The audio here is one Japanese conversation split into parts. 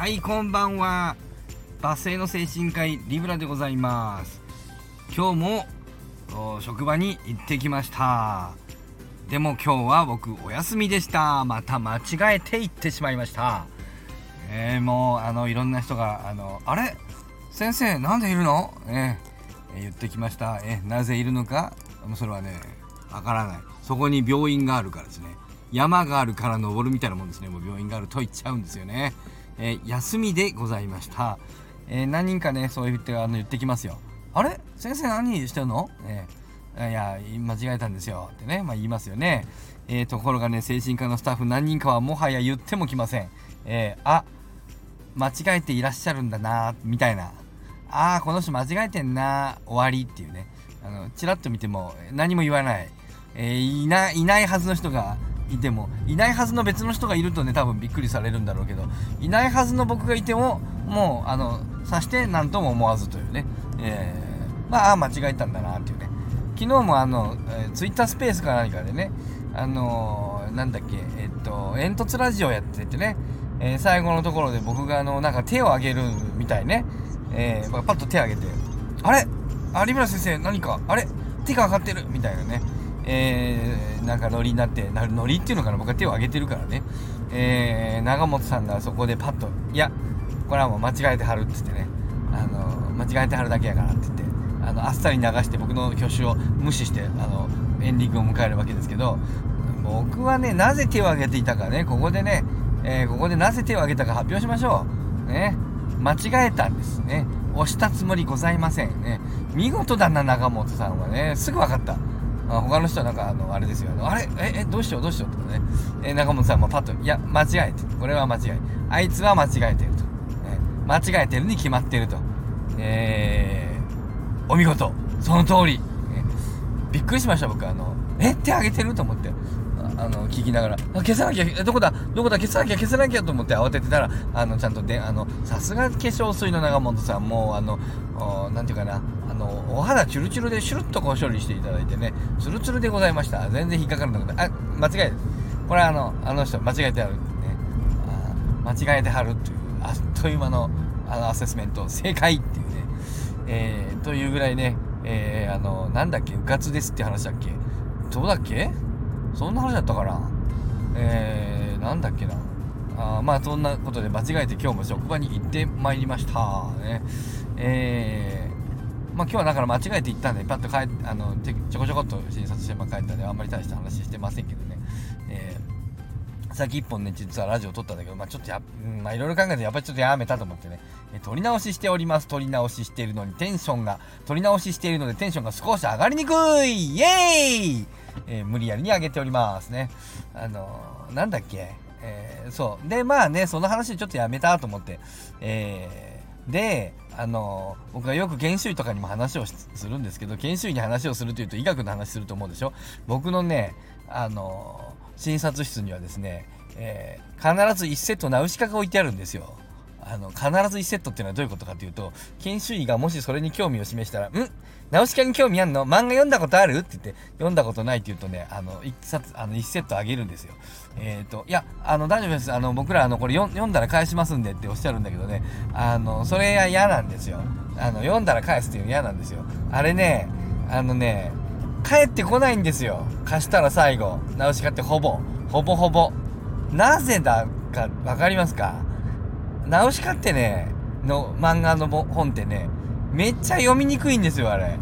はいこんばんは。バスへの精神科医リブラでございます。今日も職場に行ってきました。でも今日は僕お休みでした。また間違えて行ってしまいました。えー、もうあのいろんな人があのあれ？先生なんでいるの、えー、言ってきました。えなぜいるのか？それはねわからない。そこに病院があるからですね。山があるから登るみたいなもんですね。もう病院があると言っちゃうんですよね、えー、休みでございました、えー、何人かねそう言ってあの言ってきますよ。あれ？先生何してるの、えー、いや間違えたんですよ。ってね、まあ、言いますよね、えー、ところがね精神科のスタッフ何人かはもはや言ってもきません、えー、あ間違えていらっしゃるんだなみたいな。ああこの人間違えてんな終わりっていうね。あのチラッと見ても何も言わない、えー、いないないはずの人がいてもいないはずの別の人がいるとね多分びっくりされるんだろうけどいないはずの僕がいてももうあのさして何とも思わずというね、えー、まあ間違えたんだなっていうね。昨日もあの、えー、ツイッタースペースか何かでねあのー、なんだっけえっと煙突ラジオやっててね、えー、最後のところで僕があのなんか手を挙げるみたいね、えー、パッと手を挙げてあれ？有村先生何か？あれ？手が上がってるみたいなね。えー、なんかノリになってなるノリっていうのかな僕は手を挙げてるからね、えー、長本さんがそこでパッと「いやこれはもう間違えてはる」っつってね。あの間違えてはるだけやからって言ってあのあっさり流して僕の挙手を無視してあのエンディングを迎えるわけですけど僕はねなぜ手を挙げていたかねここでね、えー、ここでなぜ手を挙げたか発表しましょう。ね。間違えたんですね。押したつもりございませんね。見事だな長本さんはね。すぐ分かった。あ他の人はなんかあのあれですよ。あれ？ええどうしようどうしようとかね、え中本さんもパッといや間違えてこれは間違いあいつは間違えてると、え間違えてるに決まってると。えー、お見事。その通り、えびっくりしました僕。あのえ手挙げてると思って。あの聞きながら。あ消さなきゃどこだ？どこだ？消さなきゃ消さなきゃと思って慌ててたらあのちゃんとであのさすが化粧水の長本さんもうあの何て言うかな。のお肌チュルチュルでシュルッとこう処理していただいてねツルツルでございました。全然引っかからなくてあ間違えこれはあのあの人間違えてあるね。あ間違えてはるっていうあっという間のあのアセスメント正解っていうね。えー、というぐらいねえー、あのなんだっけうかつですって話だっけ。どうだっけ？そんな話だったかな？えー、なんだっけな？あまあそんなことで間違えて今日も職場に行ってまいりました。ね。えー、まあ今日はだから間違えて行ったんでパッと帰あのちょこちょこっと診察して帰ったんであんまり大した話してませんけどね。えー、さっき1本ね実はラジオ撮ったんだけどまあちょっとや、まあいろいろ考えてやっぱりちょっとやめたと思ってね。え撮り直ししております。撮り直ししているのにテンションが撮り直ししているのでテンションが少し上がりにくい。イエーイ！えー、無理やりに上げておりますね。あのー、なんだっけ、えー、そう。で、まあね、その話ちょっとやめたと思って、えー、で、あの、僕がよく研修医とかにも話をするんですけど、研修医に話をするというと医学の話すると思うでしょ？僕のね、あの、診察室にはですね、えー、必ず1セットナウシカが置いてあるんですよ。あの、必ず1セットっていうのはどういうことかっていうと、研修医がもしそれに興味を示したら、ん？ナウシカに興味あんの？漫画読んだことある？って言って、読んだことないって言うとね、あの、1冊、あの、1セットあげるんですよ。えっ、ー、と、いや、あの、大丈夫です。あの、僕ら、あの、これ読んだら返しますんでっておっしゃるんだけどね、あの、それは嫌なんですよ。あの、読んだら返すっていうの嫌なんですよ。あれね、あのね、帰ってこないんですよ。貸したら最後。ナウシカってほぼ、ほぼほぼ。なぜだかわかりますか？ナウシカってね、の漫画の本ってね、めっちゃ読みにくいんですよ、あれ。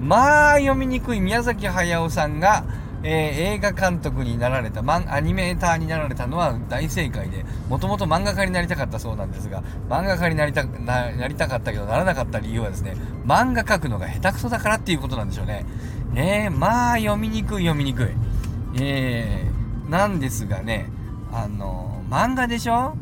まあ、読みにくい宮崎駿さんが、えー、映画監督になられた、マン、アニメーターになられたのは大正解で、もともと漫画家になりたかったそうなんですが、漫画家になりた、な、なりたかったけどならなかった理由はですね、漫画描くのが下手くそだからっていうことなんでしょうね。えー、まあ、読みにくい読みにくい。えー、なんですがね、あの、漫画でしょ？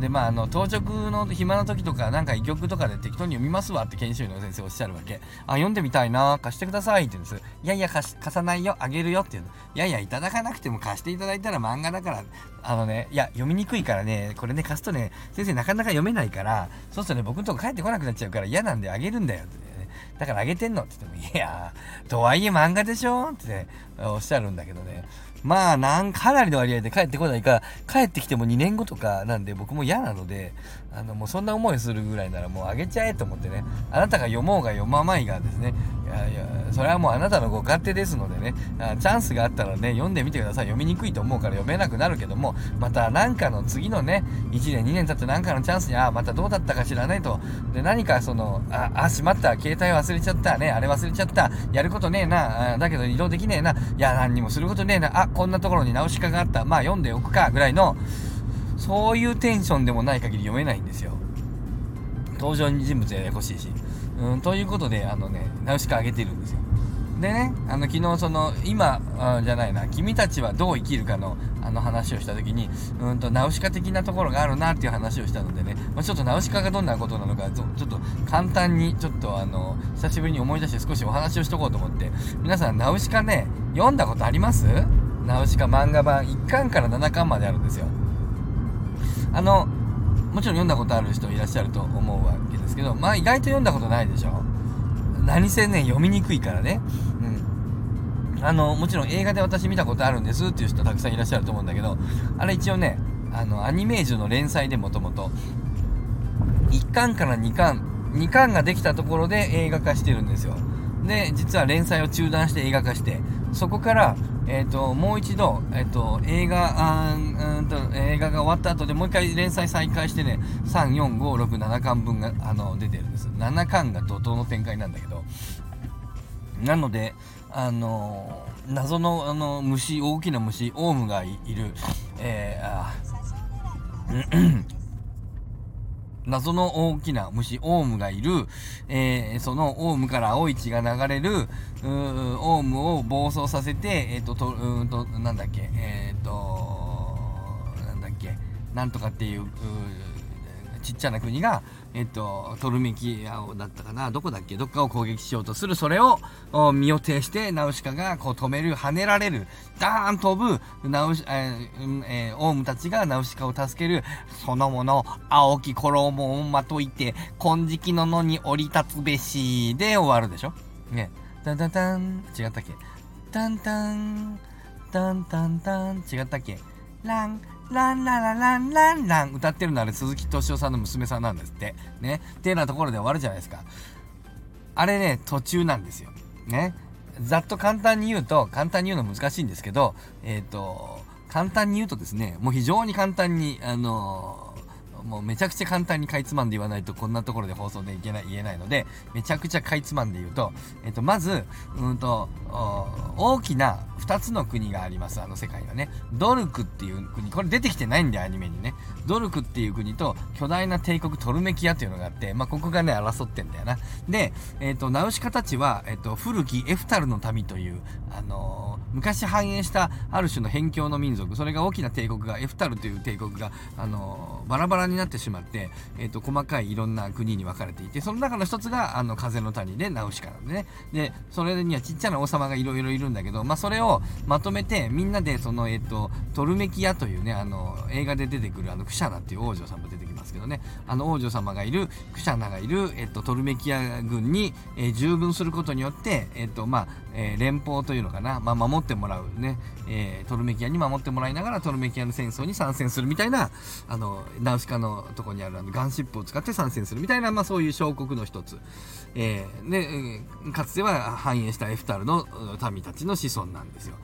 でまああの当直の暇な時とかなんか医局とかで適当に読みますわって研修医の先生おっしゃるわけ。あ読んでみたいな貸してくださいって言うんです。いやいや貸さないよ。あげるよって言うの。いやいやいただかなくても貸していただいたら漫画だから。あのねいや読みにくいからね。これね貸すとね先生なかなか読めないからそうするとね僕のとこ帰ってこなくなっちゃうから嫌なんであげるんだよって、ね、だからあげてんのって言っても、いやとはいえ漫画でしょって、ね、おっしゃるんだけどね。まあ、なんかなりの割合で帰ってこないか、帰ってきても2年後とかなんで僕も嫌なので、あの、もうそんな思いするぐらいならもうあげちゃえと思ってね、あなたが読もうが読まないがですね、いやいや、それはもうあなたのご勝手ですのでね、あチャンスがあったらね、読んでみてください。読みにくいと思うから読めなくなるけども、また何かの次のね、1年2年経って何かのチャンスに、ああ、またどうだったか知らないと。で、何かその、あ、あ、しまった、携帯忘れちゃった、ね、あれ忘れちゃった、やることねえな、あだけど移動できねえな、いや、何にもすることねえな、あ、こんなところに直しかがあった、まあ読んでおくか、ぐらいの、そういうテンションでもない限り読めないんですよ。登場人物ややこしいし。うん、ということで、あのね、ナウシカあげてるんですよ。でね、あの昨日その今じゃないな、君たちはどう生きるかのあの話をした時に、うんとナウシカ的なところがあるなっていう話をしたのでね、まあ、ちょっとナウシカがどんなことなのかちょっと簡単にちょっとあの久しぶりに思い出して少しお話をしとこうと思って、皆さんナウシカね読んだことあります？ナウシカ漫画版1巻から7巻まであるんですよ。あのもちろん読んだことある人いらっしゃると思うわけですけど、まあ意外と読んだことないでしょ。何せね、読みにくいからね。うん。あの、もちろん映画で私見たことあるんですっていう人たくさんいらっしゃると思うんだけど、あれ一応ね、あの、アニメージュの連載でもともと、1巻から2巻、2巻ができたところで映画化してるんですよ。で、実は連載を中断して映画化して、そこから、えーと、もう一度、えーと、映画あうんと映画が終わった後でもう一回連載再開してね34567巻分があの出てるんです。7巻が怒涛の展開なんだけど。なのであの謎のあの虫大きな虫オウムがいる、えー、あ謎の大きな虫、オウムがいる、えー、そのオウムから青い血が流れる、オウムを暴走させて、えっ、ー、と、と、うんと、なんだっけ、えっ、ー、と、なんだっけ、なんとかっていう、うちっちゃな国が、えっと、トルメキアだったかな、どこだっけ、どっかを攻撃しようとする、それを身を挺して、ナウシカがこう止める、跳ねられる、ダーン飛ぶ、ナウシ、えーえー、オウムたちがナウシカを助ける、そのもの、青き衣をまといて、金色の野に降り立つべし、で終わるでしょ？ね。タンタンタン、違ったっけ？タンタン、タンタンタン、違ったっけ？ラン、ランララランランラン歌ってるのあれ鈴木敏夫さんの娘さんなんですって。ね。っていうようなところで終わるじゃないですか。あれね、途中なんですよ。ね。ざっと簡単に言うと、簡単に言うの難しいんですけど、えっ、ー、と、簡単に言うとですね、もう非常に簡単に、あのーもうめちゃくちゃ簡単にかいつまんで言わないとこんなところで放送でいけない言えないのでめちゃくちゃかいつまんで言うと、えっと、まずうんと大きな2つの国がありますあの世界はね。ドルクっていう国これ出てきてないんでアニメにね。ドルクっていう国と巨大な帝国トルメキアっていうのがあって、まあ、ここがね争ってんだよな。で、えっと、ナウシカたちは、えっと、古きエフタルの民というあのー、昔繁栄したある種の辺境の民族。それが大きな帝国がエフタルという帝国が、あのー、バラバラになってしまって、えっと、細かいいろんな国に分かれていてその中の一つがあの風の谷でナウシカなんでね。でそれにはちっちゃな王様がいろいろいるんだけど、まあ、それをまとめてみんなでその、えっと、トルメキアというねあの映画で出てくるあのクシャナっていう王女さんも出てきますけどねあの王女様がいるクシャナがいる、えっと、トルメキア軍に、えー、従軍することによって、えっとまあえ、連邦というのかな、まあ、守ってもらうね、え、トルメキアに守ってもらいながらトルメキアの戦争に参戦するみたいなあのナウシカのとこにあるあのガンシップを使って参戦するみたいな、まあ、そういう小国の一つ、えー、でかつては繁栄したエフタルの民たちの子孫なんですよ。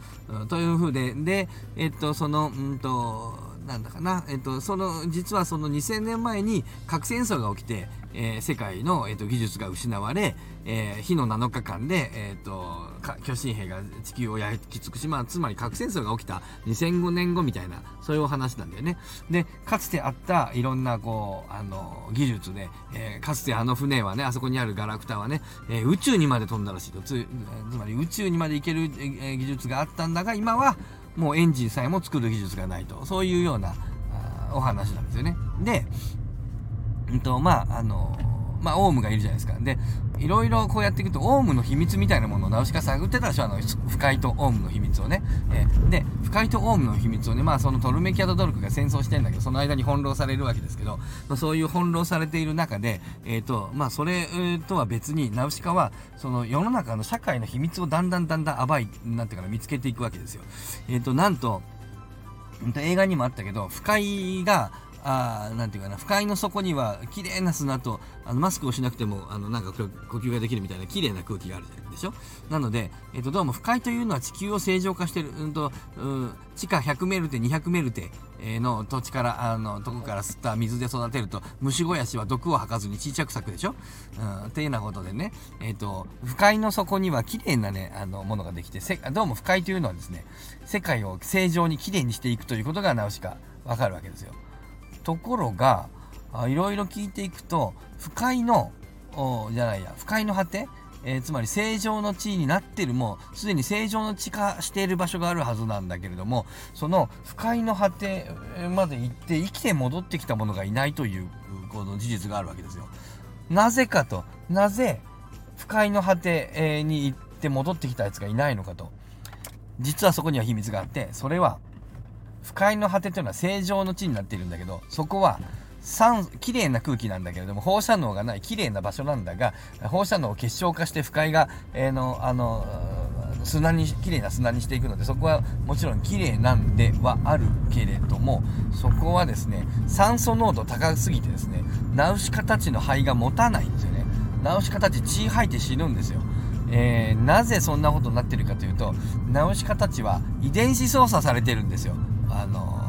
というふうでで、えっとそのうんとなんだかな、えっと、その実はその2000年前に核戦争が起きて、えー、世界の、えっと、技術が失われ、えー、日の7日間で、えっと、巨神兵が地球を焼き尽くし、まあ、つまり核戦争が起きた2005年後みたいなそういうお話なんだよね。でかつてあったいろんなこうあの技術で、えー、かつてあの船はねあそこにあるガラクタはね、えー、宇宙にまで飛んだらしいと。つつまり宇宙にまで行ける、えー、技術があったんだが今はもうエンジンさえも作る技術がないとそういうようなお話なんですよね。で、うんとまああのまあ、オウムがいるじゃないですか。で、いろいろこうやっていくと、オウムの秘密みたいなものをナウシカ探ってたでしょ、あの、不快とオウムの秘密をね。えー、で不快とオウムの秘密をねまあそのトルメキアとドルクが戦争してんだけどその間に翻弄されるわけですけど、まあ、そういう翻弄されている中でえっ、ー、とまあそれとは別にナウシカはその世の中の社会の秘密をだんだんだんだん暴いなんていうかな見つけていくわけですよえっ、ー、となんと映画にもあったけど不快があなんていうかな不快の底には綺麗な砂とあのマスクをしなくてもあのなんか呼吸ができるみたいな綺麗な空気があるでしょ？なので、えーと、どうも不快というのは地球を正常化してる、うんとうん、地下100メルテ200メルテの土地からあのとこから吸った水で育てると虫肥やしは毒を吐かずに小さく咲くでしょ、うん、っていうようなことでね、えーと、不快の底には綺麗なねあのものができてせどうも不快というのはですね世界を正常に綺麗にしていくということがナウシカわかるわけですよ。ところがいろいろ聞いていくと不快のじゃないや不快の果て、えー、つまり正常の地位になってるもうすでに正常の地化している場所があるはずなんだけれどもその不快の果てまで行って生きて戻ってきたものがいないというこの事実があるわけですよ。なぜかとなぜ不快の果てに行って戻ってきたやつがいないのかと実はそこには秘密があってそれは不快の果てというのは正常の地になっているんだけどそこは酸綺麗な空気なんだけれども放射能がない綺麗な場所なんだが放射能を結晶化して不快が、えー、のあの砂に綺麗な砂にしていくのでそこはもちろん綺麗なんではあるけれどもそこはですね酸素濃度高すぎてですねナウシカたちの肺が持たないんですよね。ナウシカたち血吐いて死ぬんですよ。えー、なぜそんなことになってるかというとナウシカたちは遺伝子操作されてるんですよ。あの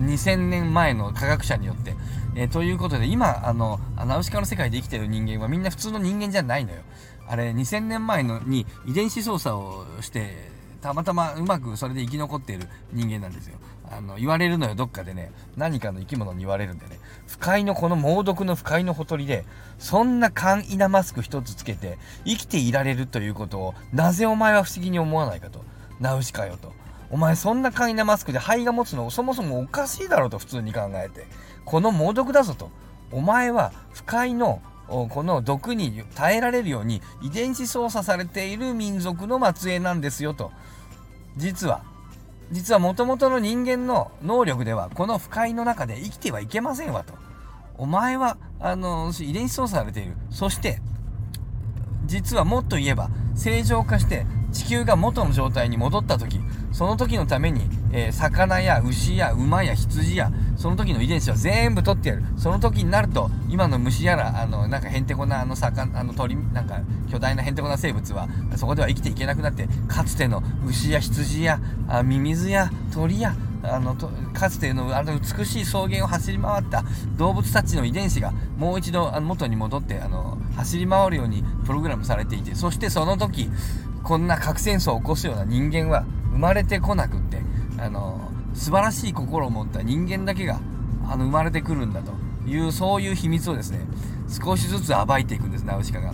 2000年前の科学者によって。えー、ということで、今、あの、ナウシカの世界で生きてる人間はみんな普通の人間じゃないのよ。あれ、2000年前のに遺伝子操作をして、たまたまうまくそれで生き残っている人間なんですよ。あの、言われるのよ、どっかでね。何かの生き物に言われるんでね。不快のこの猛毒の不快のほとりで、そんな簡易なマスク一つつけて生きていられるということを、なぜお前は不思議に思わないかと。ナウシカよと。お前そんな簡易なマスクで肺が持つのそもそもおかしいだろうと普通に考えて。この猛毒だぞと。お前は不快のこの毒に耐えられるように遺伝子操作されている民族の末裔なんですよと。実は、実はもともとの人間の能力ではこの不快の中で生きてはいけませんわと。お前は、あの、遺伝子操作されている。そして、実はもっと言えば正常化して地球が元の状態に戻った時その時のために、えー、魚や牛や馬や羊やその時の遺伝子を全部取ってやる。その時になると今の虫やらあのなんかへんてこなあの魚あの鳥なんか巨大なへんてこな生物はそこでは生きていけなくなってかつての牛や羊やあミミズや鳥やあのかつてのあの美しい草原を走り回った動物たちの遺伝子がもう一度あの元に戻ってあの走り回るようにプログラムされていてそしてその時こんな核戦争を起こすような人間は生まれてこなくってあの素晴らしい心を持った人間だけがあの生まれてくるんだというそういう秘密をですね少しずつ暴いていくんですナウシカが。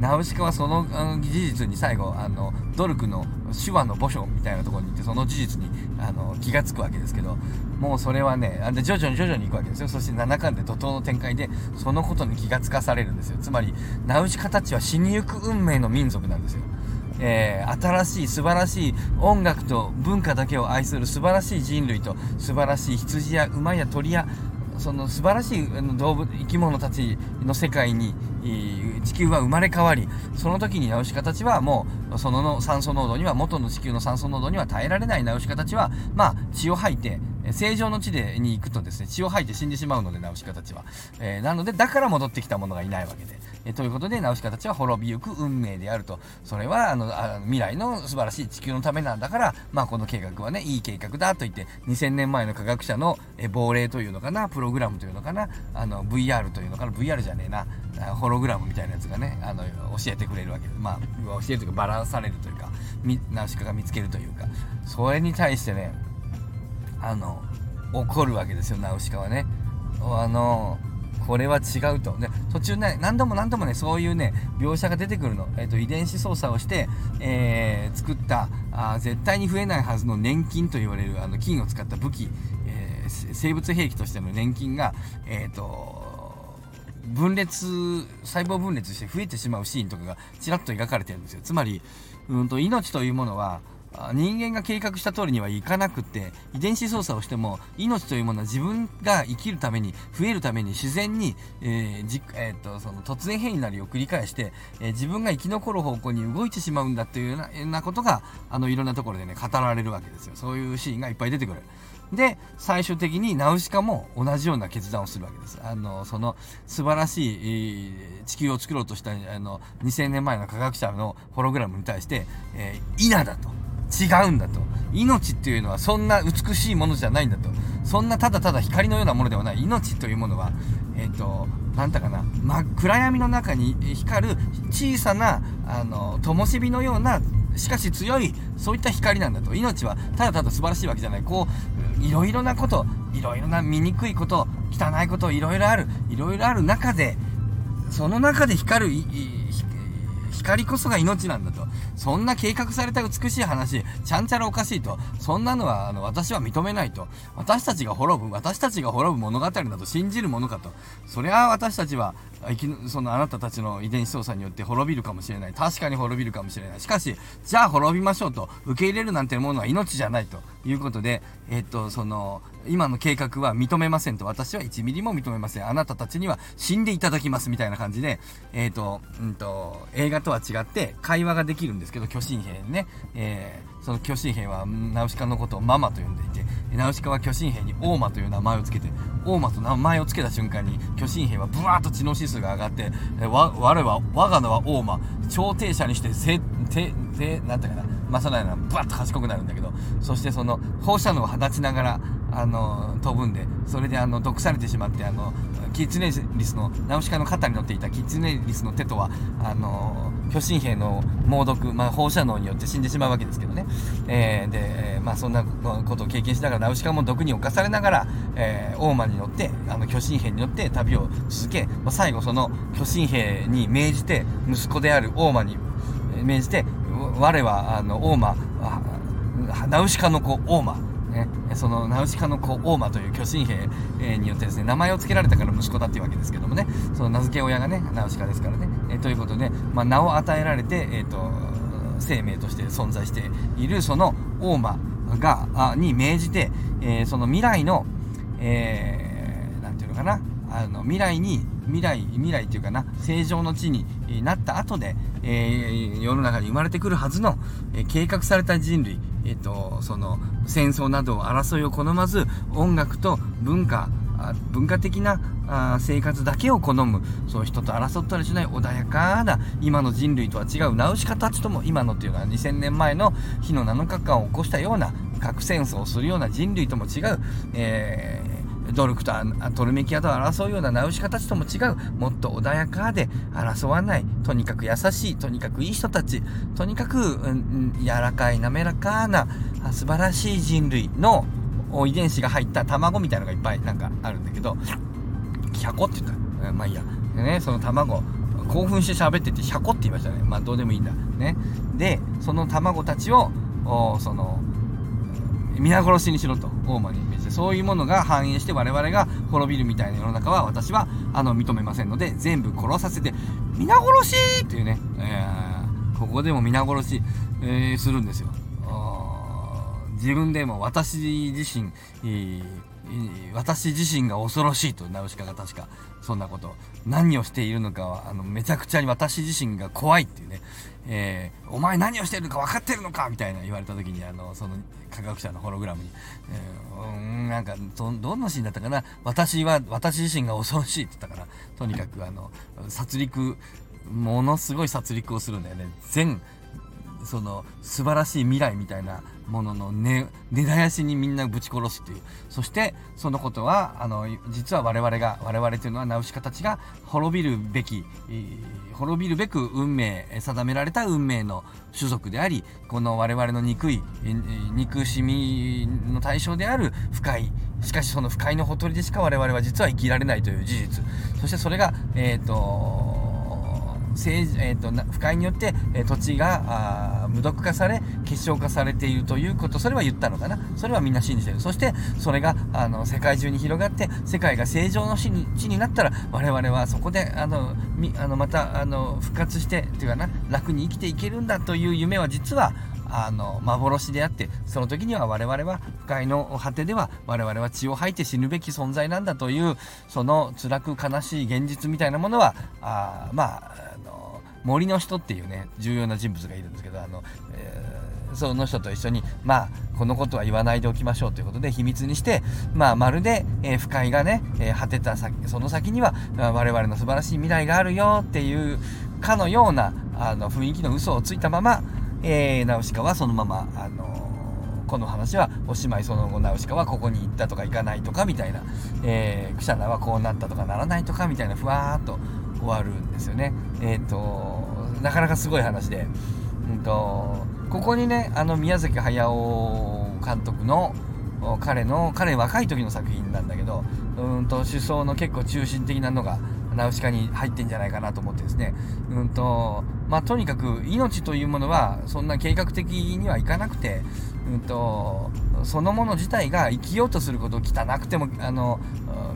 ナウシカはその事実に最後あのドルクの手話の墓所みたいなところに行ってその事実にあの気が付くわけですけどもうそれはねあで徐々に徐々に行くわけですよ。そして7巻で怒涛の展開でそのことに気が付かされるんですよ。つまりナウシカたちは死にゆく運命の民族なんですよ。えー、新しい素晴らしい音楽と文化だけを愛する素晴らしい人類と素晴らしい羊や馬や鳥やその素晴らしい動物生き物たちの世界に地球は生まれ変わりその時にナウシカたちはもうそのの酸素濃度には元の地球の酸素濃度には耐えられないナウシカたちはまあ血を吐いて正常の地でに行くとですね血を吐いて死んでしまうのでナウシカたちは、えー、なのでだから戻ってきたものがいないわけで、えー、ということでナウシカたちは滅びゆく運命であると。それはあのあ未来の素晴らしい地球のためなんだからまあこの計画はねいい計画だと言って2000年前の科学者の、え亡霊というのかなプログラムというのかなあの VR というのかな VR じゃねえなホログラムみたいなやつがねあの教えてくれるわけ。でまあ教えるというかバランされるというかナウシカが見つけるというか。それに対してねあの怒るわけですよナウシカはね。あのこれは違うと。ね途中ね何度も何度もねそういうね描写が出てくるの、えーと、遺伝子操作をして、えー、作ったあ絶対に増えないはずの年金と言われるあの金を使った武器、えー、生物兵器としての年金がえ、ー、と分裂細胞分裂して増えてしまうシーンとかがちらっと描かれてるんですよ。つまり、うんと、命というものは人間が計画した通りにはいかなくて遺伝子操作をしても命というものは自分が生きるために増えるために自然に、えーじえー、とその突然変異なりを繰り返して、えー自分が生き残る方向に動いてしまうんだというようなようなことがあのいろんなところでね語られるわけですよ。そういうシーンがいっぱい出てくる。で最終的にナウシカも同じような決断をするわけです。あのその素晴らしい、えー地球を作ろうとしたあの2000年前の科学者のホログラムに対して、えー、稲だと。違うんだと。命っていうのはそんな美しいものじゃないんだと。そんなただただ光のようなものではない。命というものはえっ、となんだかな、まあ、暗闇の中に光る小さなあの灯火のようなしかし強いそういった光なんだと。命はただただ素晴らしいわけじゃない。こういろいろなこといろいろな醜いこと汚いこといろいろある。いろいろある中でその中で光る光こそが命なんだと。そんな計画された美しい話ちゃんちゃらおかしいと。そんなのはあの私は認めないと。私たちが滅ぶ私たちが滅ぶ物語だと信じるものかと。そりゃ私たちはそのあなたたちの遺伝子操作によって滅びるかもしれない。確かに滅びるかもしれない。しかしじゃあ滅びましょうと受け入れるなんてものは命じゃないということでえっとその今の計画は認めませんと。私は1ミリも認めません。あなたたちには死んでいただきますみたいな感じでえっとうんと映画とは違って会話ができるんですけど巨神兵ね、えーその巨神兵はナウシカのことをママと呼んでいてナウシカは巨神兵にオーマという名前を付けてオーマと名前を付けた瞬間に巨神兵はブワーッと知能指数が上がって我は我が名はオーマ超低者にしてせててなんていうかな。まあそのような。ブワッと賢くなるんだけど。そしてその放射能を放ちながらあの飛ぶんでそれであの毒されてしまってあのキツネリスのナウシカの肩に乗っていたキツネリスの手とはあの巨神兵の猛毒、まあ、放射能によって死んでしまうわけですけどね、えーで、まあ、そんなことを経験しながらナウシカも毒に侵されながら、えー、オーマに乗ってあの巨神兵に乗って旅を続け、まあ、最後その巨神兵に命じて息子であるオーマに命じて我はあのオーマあナウシカの子オーマね、そのナウシカの子オーマという巨神兵えーによってですね名前を付けられたから息子だっていうわけですけどもね。その名付け親がねナウシカですからね、えーということで、まあ、名を与えられて、えー、と生命として存在しているそのオーマがあに命じて、えーその未来の、えーなんていうのかな。あの未来に未来未来っていうかな正常の地にえなった後で、えー世の中に生まれてくるはずの、えー計画された人類、えー、とその戦争など争いを好まず音楽と文化文化的な生活だけを好むそう人と争ったりしない穏やかな今の人類とは違う。ナウシカたちとも今のというのは2000年前の火の7日間を起こしたような核戦争をするような人類とも違う、えードルクとトルメキアと争うようなナウシカたちとも違う。もっと穏やかで争わない。とにかく優しいとにかくいい人たち。とにかく、うん柔らかい滑らかなあ素晴らしい人類の遺伝子が入った卵みたいのがいっぱいなんかあるんだけどヒャコって言った、まあいいや。ねその卵興奮して喋っててヒャコって言いましたね。まあどうでもいいんだ。ね。でその卵たちをおその皆殺しにしろと大間に。そういうものが反映して我々が滅びるみたいな世の中は私はあの認めませんので全部殺させて皆殺しっていうね、えーここでも皆殺し、えーするんですよ。自分でも私自身、私自身が恐ろしいとナウシカが確かそんなこと何をしているのかはあのめちゃくちゃに私自身が怖いっていうね、えーお前何をしてるのか分かってるのかみたいな言われた時にあのその科学者のホログラムに、えーうんなんかどどんなシーンだったかな私は私自身が恐ろしいって言ったからとにかくあの殺戮ものすごい殺戮をするんだよね。全その素晴らしい未来みたいなものの根根絶やしにみんなぶち殺すっていう。そしてそのことはあの実は我々が我々というのはナウシカたちが滅びるべき、滅びるべく運命定められた運命の種族でありこの我々の憎い憎しみの対象である不快。しかしその不快のほとりでしか我々は実は生きられないという事実。そしてそれがえっ、と政治えー、と不快によって、え土地が無毒化され結晶化されているということそれは言ったのかな？それはみんな信じてる。そしてそれがあの世界中に広がって世界が正常の地に地になったら我々はそこであのみあのまたあの復活してっていうかな楽に生きていけるんだという夢は実はあの幻であってその時には我々は不快の果てでは我々は血を吐いて死ぬべき存在なんだというその辛く悲しい現実みたいなものはあまあ森の人っていうね重要な人物がいるんですけどあの、えーその人と一緒に、まあ、このことは言わないでおきましょうということで秘密にして、まあ、まるで、えー、不快がね、えー、果てた先、その先には、我々の素晴らしい未来があるよっていうかのような、あの、雰囲気の嘘をついたまま、えー、ナウシカはそのまま、あのこの話はおしまいその後ナウシカはここに行ったとか行かないとかみたいな、えー、クシャナはこうなったとかならないとかみたいなふわーっと終わるんですよね。えっ、ー、となかなかすごい話で、うんと、ここにねあの宮崎駿監督の彼の彼若い時の作品なんだけどうんと思想の結構中心的なのがナウシカに入ってんじゃないかなと思ってですねうんとまあとにかく命というものはそんな計画的にはいかなくてうんとそのもの自体が生きようとすることを汚くてもあの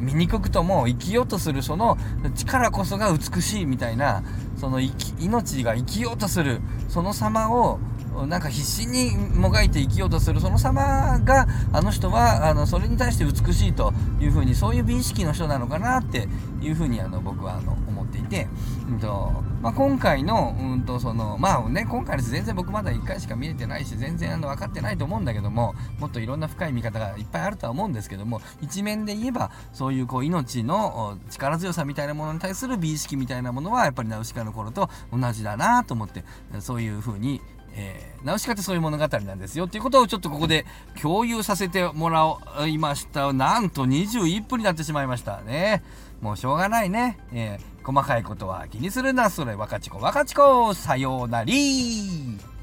醜くとも生きようとするその力こそが美しいみたいなその命が生きようとするその様をなんか必死にもがいて生きようとするその様があの人はあのそれに対して美しいというふうにそういう美意識の人なのかなっていうふうにあの僕はあの思っていて、うんとまあ、今回の,、うんとそのまあね、今回です全然僕まだ1回しか見れてないし全然あの分かってないと思うんだけどももっといろんな深い見方がいっぱいあるとは思うんですけども一面で言えばそういうこう命の力強さみたいなものに対する美意識みたいなものはやっぱりナウシカの頃と同じだなと思ってそういうふうにえー、ナウシカってそういう物語なんですよっていうことをちょっとここで共有させてもらいました。なんと21分になってしまいましたね。もうしょうがないね、えー、細かいことは気にするな。それ若ちこ若ちこさようなり。